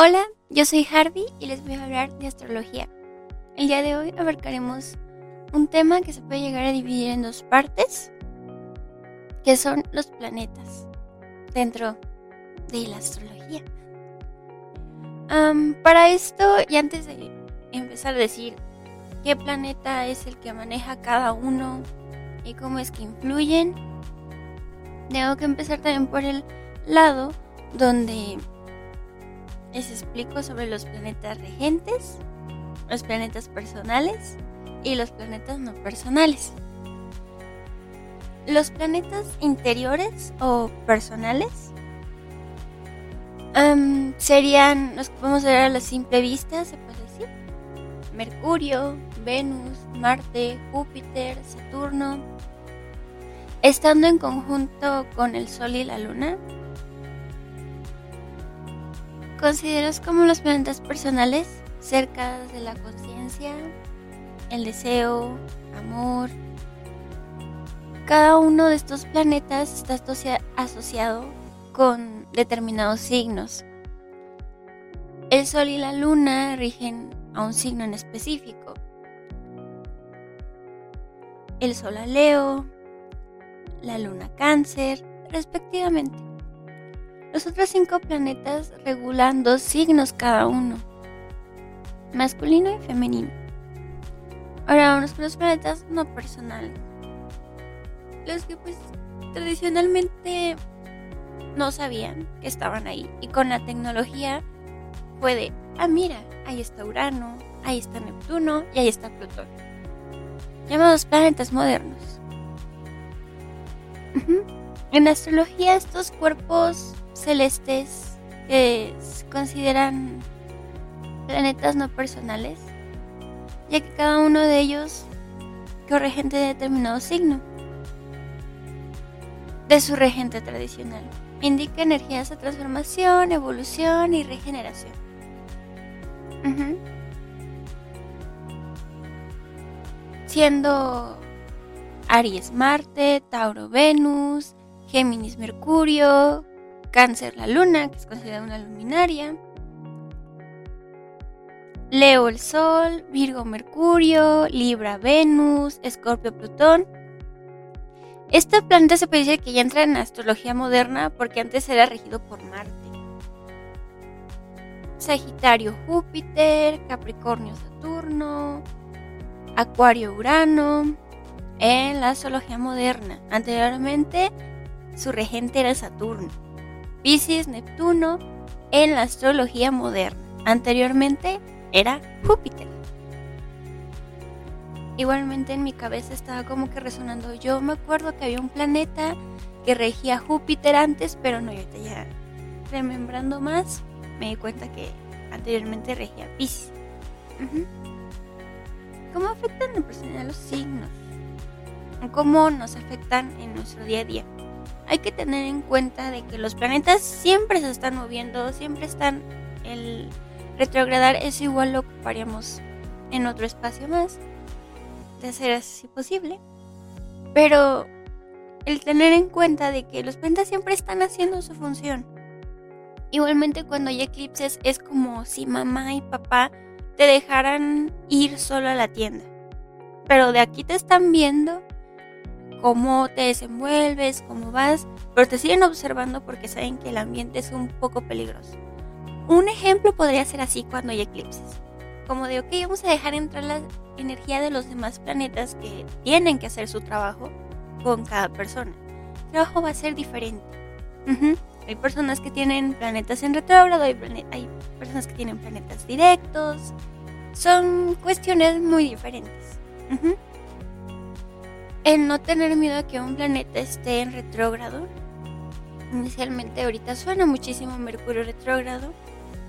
Hola, yo soy Harvey y les voy a hablar de astrología. El día de hoy abarcaremos un tema que se puede llegar a dividir en dos partes, que son los planetas dentro de la astrología. Para esto, y antes de empezar a decir qué planeta es el que maneja cada uno y cómo es que influyen, tengo que empezar también por el lado donde les explico sobre los planetas regentes, los planetas personales y los planetas no personales. Los planetas interiores o personales am, serían los que podemos ver a la simple vista, se puede decir. Mercurio, Venus, Marte, Júpiter, Saturno. Estando en conjunto con el Sol y la Luna, consideras como los planetas personales cerca de la conciencia, el deseo, amor. Cada uno de estos planetas está asocia- asociado con determinados signos. El Sol y la Luna rigen a un signo en específico. El Sol a Leo, la Luna a Cáncer, respectivamente. Los otros cinco planetas regulan dos signos cada uno, masculino y femenino. Ahora vamos con los planetas no personales. Los que pues tradicionalmente no sabían que estaban ahí. Y con la tecnología fue de, ah mira, ahí está Urano, ahí está Neptuno y ahí está Plutón. Llamados planetas modernos. En astrología estos cuerpos celestes que se consideran planetas no personales, ya que cada uno de ellos corregente de determinado signo de su regente tradicional. Indica energías de transformación, evolución y regeneración. Siendo Aries Marte, Tauro Venus, Géminis Mercurio, Cáncer la Luna, que es considerada una luminaria, Leo el Sol, Virgo Mercurio, Libra Venus, Escorpio Plutón. Este planeta se puede decir que ya entra en astrología moderna porque antes era regido por Marte. Sagitario Júpiter, Capricornio Saturno, Acuario Urano, en la astrología moderna. Anteriormente su regente era Saturno. Piscis Neptuno en la astrología moderna. Anteriormente era Júpiter. Igualmente en mi cabeza estaba como que resonando. Yo me acuerdo que había un planeta que regía Júpiter antes, pero no, yo ahorita ya remembrando más, me di cuenta que anteriormente regía Piscis. Ujú. ¿Cómo afectan en personalidad los signos? ¿Cómo nos afectan en nuestro día a día? Hay que tener en cuenta de que los planetas siempre se están moviendo, siempre están el retrogradar, eso igual lo ocuparíamos en otro espacio más, de ser así posible. Pero el tener en cuenta de que los planetas siempre están haciendo su función. Igualmente cuando hay eclipses es como si mamá y papá te dejaran ir solo a la tienda. Pero de aquí te están viendo cómo te desenvuelves, cómo vas, pero te siguen observando porque saben que el ambiente es un poco peligroso. Un ejemplo podría ser así cuando hay eclipses. Como de, ok, vamos a dejar entrar la energía de los demás planetas que tienen que hacer su trabajo con cada persona. El trabajo va a ser diferente. Ujú. Hay personas que tienen planetas en retrógrado, hay, hay personas que tienen planetas directos. Son cuestiones muy diferentes. Ujú. El no tener miedo a que un planeta esté en retrógrado. Inicialmente ahorita suena muchísimo Mercurio retrógrado.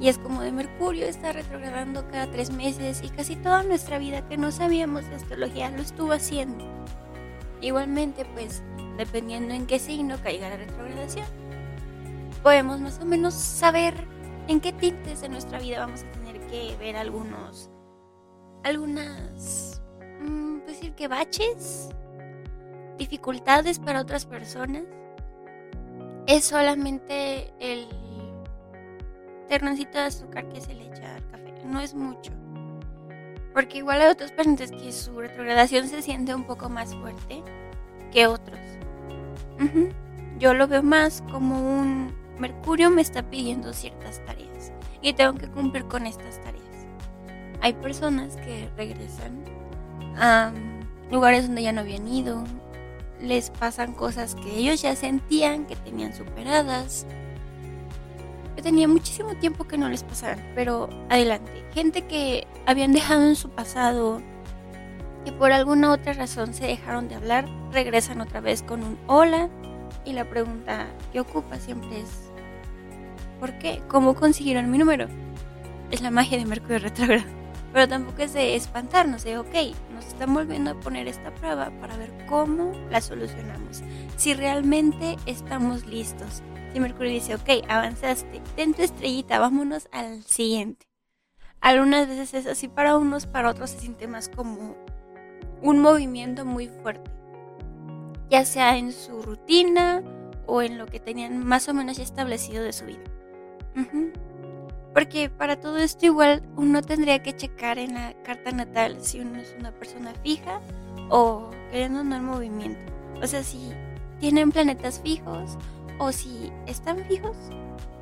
Y es como de Mercurio está retrogradando cada tres meses y casi toda nuestra vida que no sabíamos de astrología lo estuvo haciendo. Igualmente, pues, dependiendo en qué signo caiga la retrogradación, podemos más o menos saber en qué tintes de nuestra vida vamos a tener que ver algunos, algunas, mmm, decir que baches, dificultades para otras personas. Es solamente el ternancito de azúcar que se le echa al café, no es mucho. Porque igual hay otros planetas que su retrogradación se siente un poco más fuerte que otros. Yo lo veo más como un Mercurio me está pidiendo ciertas tareas y tengo que cumplir con estas tareas. Hay personas que regresan a lugares donde ya no habían ido, les pasan cosas que ellos ya sentían que tenían superadas, que tenía muchísimo tiempo que no les pasaran, pero adelante. Gente que habían dejado en su pasado y por alguna otra razón se dejaron de hablar, regresan otra vez con un hola y la pregunta que ocupa siempre es ¿por qué? ¿Cómo consiguieron mi número? Es la magia de Mercurio retrógrado. Pero tampoco es de espantarnos, de ok, nos están volviendo a poner esta prueba para ver cómo la solucionamos. Si realmente estamos listos. Si Mercurio dice, ok, avanzaste, ten tu estrellita, vámonos al siguiente. Algunas veces es así para unos, para otros se siente más como un movimiento muy fuerte, ya sea en su rutina o en lo que tenían más o menos establecido de su vida. Porque para todo esto igual uno tendría que checar en la carta natal si uno es una persona fija o queriendo no en movimiento. O sea, si tienen planetas fijos o si están fijos,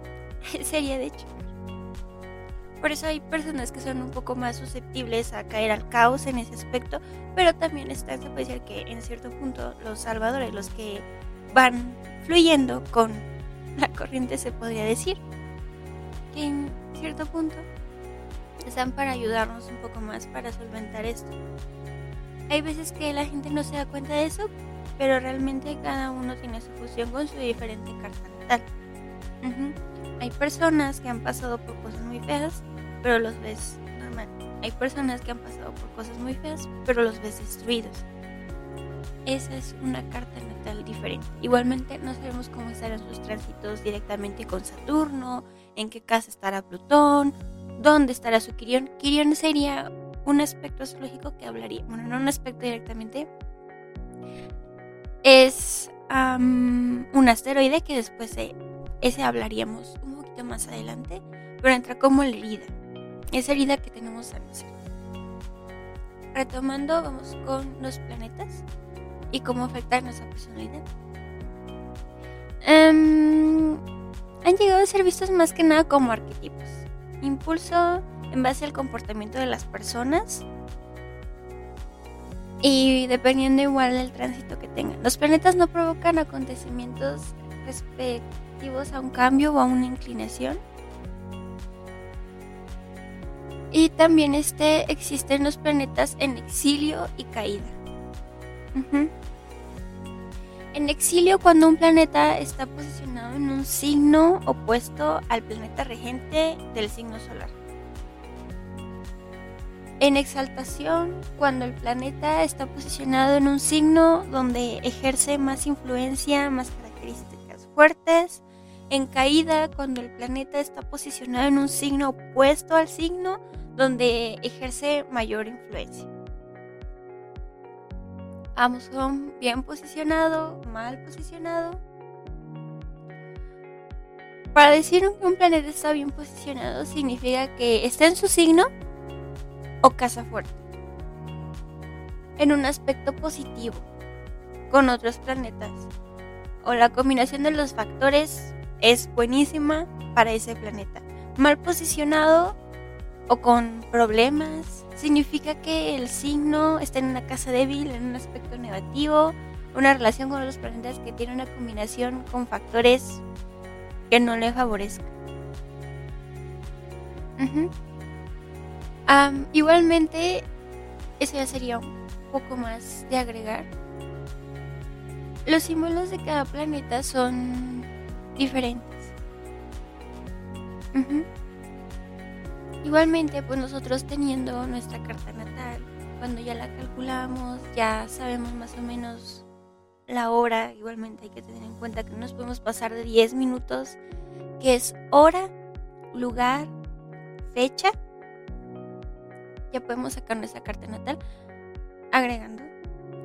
sería de hecho. Por eso hay personas que son un poco más susceptibles a caer al caos en ese aspecto, pero también están, se puede que en cierto punto los salvadores, los que van fluyendo con la corriente, se podría decir, que en cierto punto están para ayudarnos un poco más para solventar esto. Hay veces que la gente no se da cuenta de eso, pero realmente cada uno tiene su fusión con su diferente carta natal. Hay personas que han pasado por cosas muy feas, pero los ves normal. Hay personas que han pasado por cosas muy feas, pero los ves destruidos. Esa es una carta natal diferente. Igualmente no sabemos cómo estarán sus tránsitos directamente con Saturno, en qué casa estará Plutón, dónde estará su Quirión. Quirión sería un aspecto astrológico que hablaría, bueno, no un aspecto directamente, es un asteroide que después de ese hablaríamos un poquito más adelante, pero entra como la herida, esa herida que tenemos a nosotros. Retomando, vamos con los planetas y cómo afectar nuestra personalidad. Um, han llegado a ser vistos más que nada como arquetipos. Impulso en base al comportamiento de las personas y dependiendo igual del tránsito que tengan. Los planetas no provocan acontecimientos respectivos a un cambio o a una inclinación. Y también este, existen los planetas en exilio y caída. En exilio cuando un planeta está posicionado en un signo opuesto al planeta regente del signo solar. En exaltación cuando el planeta está posicionado en un signo donde ejerce más influencia, más características fuertes. En caída cuando el planeta está posicionado en un signo opuesto al signo donde ejerce mayor influencia ambos son bien posicionado, mal posicionado. Para decir que un planeta está bien posicionado significa que está en su signo o casa fuerte. En un aspecto positivo con otros planetas. O la combinación de los factores es buenísima para ese planeta. Mal posicionado o con problemas, significa que el signo está en una casa débil, en un aspecto negativo, una relación con los planetas que tiene una combinación con factores que no le favorezcan. igualmente, eso ya sería un poco más de agregar. Los símbolos de cada planeta son diferentes. Igualmente, pues nosotros teniendo nuestra carta natal, cuando ya la calculamos, ya sabemos más o menos la hora, igualmente hay que tener en cuenta que no nos podemos pasar de 10 minutos, que es hora, lugar, fecha. Ya podemos sacar nuestra carta natal. Agregando,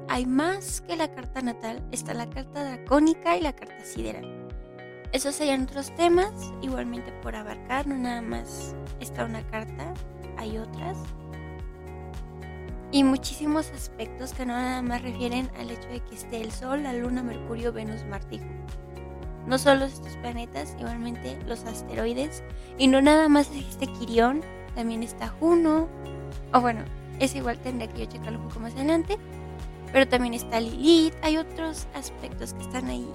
hay más que la carta natal, está la carta dracónica y la carta sideral. Esos serían otros temas, igualmente por abarcar, no nada más está una carta, hay otras y muchísimos aspectos que no nada más refieren al hecho de que esté el Sol, la Luna, Mercurio, Venus, Marte No solo estos planetas, igualmente los asteroides. Y no nada más existe Quirión, también está Juno. O bueno, es igual, tendría que yo checarlo un poco más adelante. Pero también está Lilith. Hay otros aspectos que están ahí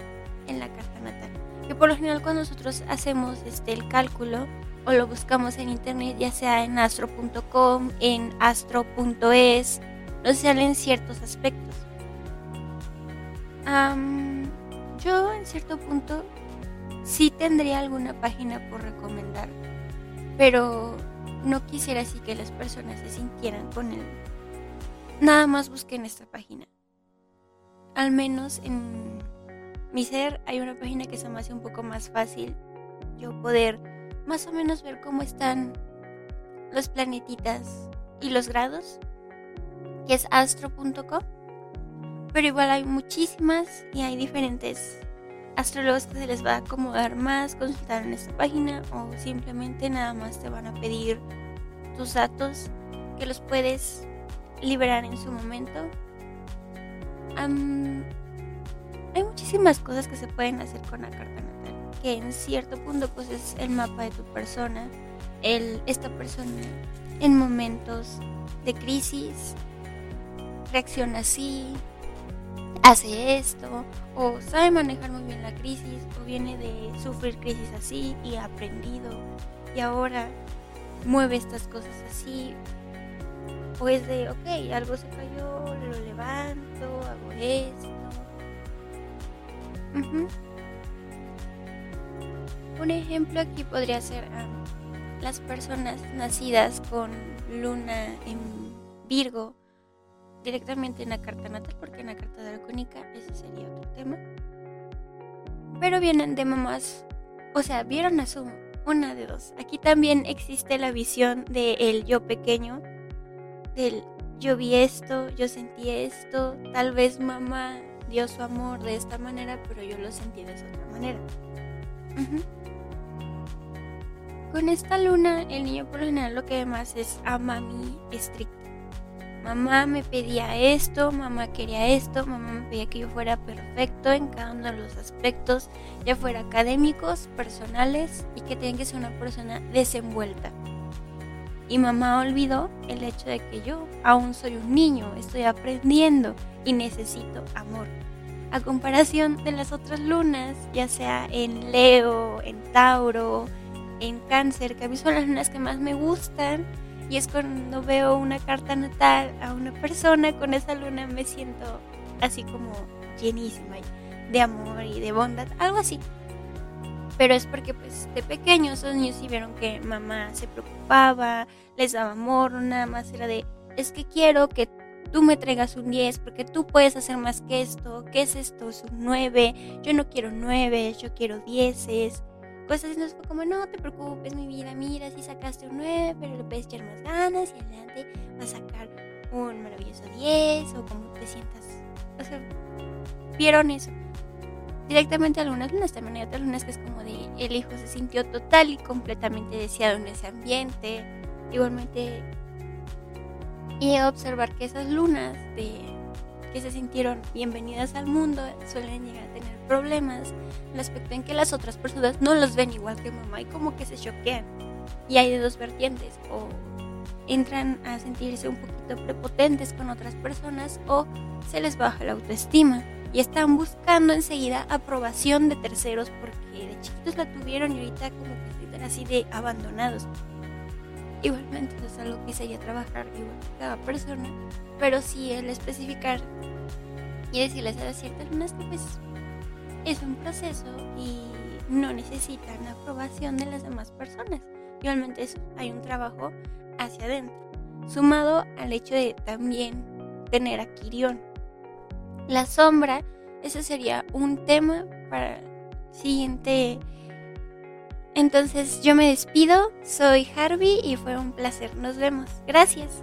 en la carta natal. Que por lo general cuando nosotros hacemos este, el cálculo, o lo buscamos en internet, ya sea en astro.com, en astro.es, nos salen ciertos aspectos. yo en cierto punto sí tendría alguna página por recomendar, pero no quisiera así que las personas se sintieran con él. Nada más busquen esta página. Al menos en mi ser hay una página que se me hace un poco más fácil yo poder más o menos ver cómo están los planetitas y los grados, que es astro.com. Pero igual hay muchísimas y hay diferentes astrólogos que se les va a acomodar más, consultar en esta página o simplemente nada más te van a pedir tus datos que los puedes liberar en su momento. Hay muchísimas cosas que se pueden hacer con la carta que en cierto punto pues es el mapa de tu persona, el, esta persona en momentos de crisis reacciona así, hace esto, o sabe manejar muy bien la crisis, o viene de sufrir crisis así y ha aprendido, y ahora mueve estas cosas así, o es de, ok, algo se cayó, lo levanto, hago esto. Un ejemplo aquí podría ser las personas nacidas con luna en Virgo directamente en la carta natal, porque en la carta dracónica ese sería otro tema. Pero vienen de mamás, o sea, vieron a su una de dos. Aquí también existe la visión de el yo pequeño, del yo vi esto, yo sentí esto, tal vez mamá dio su amor de esta manera, pero yo lo sentí de esa otra manera. Con esta luna, el niño por lo general lo que más es a mami estricta. Mamá me pedía esto, mamá quería esto, mamá me pedía que yo fuera perfecto en cada uno de los aspectos, ya fuera académicos, personales y que tenía que ser una persona desenvuelta. Y mamá olvidó el hecho de que yo aún soy un niño, estoy aprendiendo y necesito amor. A comparación de las otras lunas, ya sea en Leo, en Tauro, en cáncer, que a mí son las lunas que más me gustan. Y es cuando veo una carta natal a una persona con esa luna me siento así como llenísima de amor y de bondad, algo así. Pero es porque pues de pequeños esos niños sí vieron que mamá se preocupaba, les daba amor, nada más era de, es que quiero que tú me traigas un 10 porque tú puedes hacer más que esto, ¿qué es esto? Es un 9, yo no quiero 9, yo quiero 10 cosas y nos fue como, no te preocupes, mi vida, mira, si sacaste un 9, pero le puedes echar más ganas y adelante vas a sacar un maravilloso 10 o como te sientas. O sea, vieron eso. Directamente algunas lunas, también hay otras lunas que es como de el hijo se sintió total y completamente deseado en ese ambiente. Igualmente, y observar que esas lunas que se sintieron bienvenidas al mundo suelen llegar a tener problemas aspecto en que las otras personas no los ven igual que mamá y como que se choquean. Y hay de dos vertientes, o entran a sentirse un poquito prepotentes con otras personas o se les baja la autoestima y están buscando enseguida aprobación de terceros porque de chiquitos la tuvieron y ahorita como que están así de abandonados. Igualmente es algo que sería trabajar igual cada persona, pero sí el especificar y decirles a las ciertas lunas que pues es un proceso y no necesitan la aprobación de las demás personas. igualmente es- hay un trabajo hacia adentro, sumado al hecho de también tener a Kirion. La sombra, ese sería un tema para el siguiente. Entonces yo me despido, soy Harvey y fue un placer, nos vemos, gracias.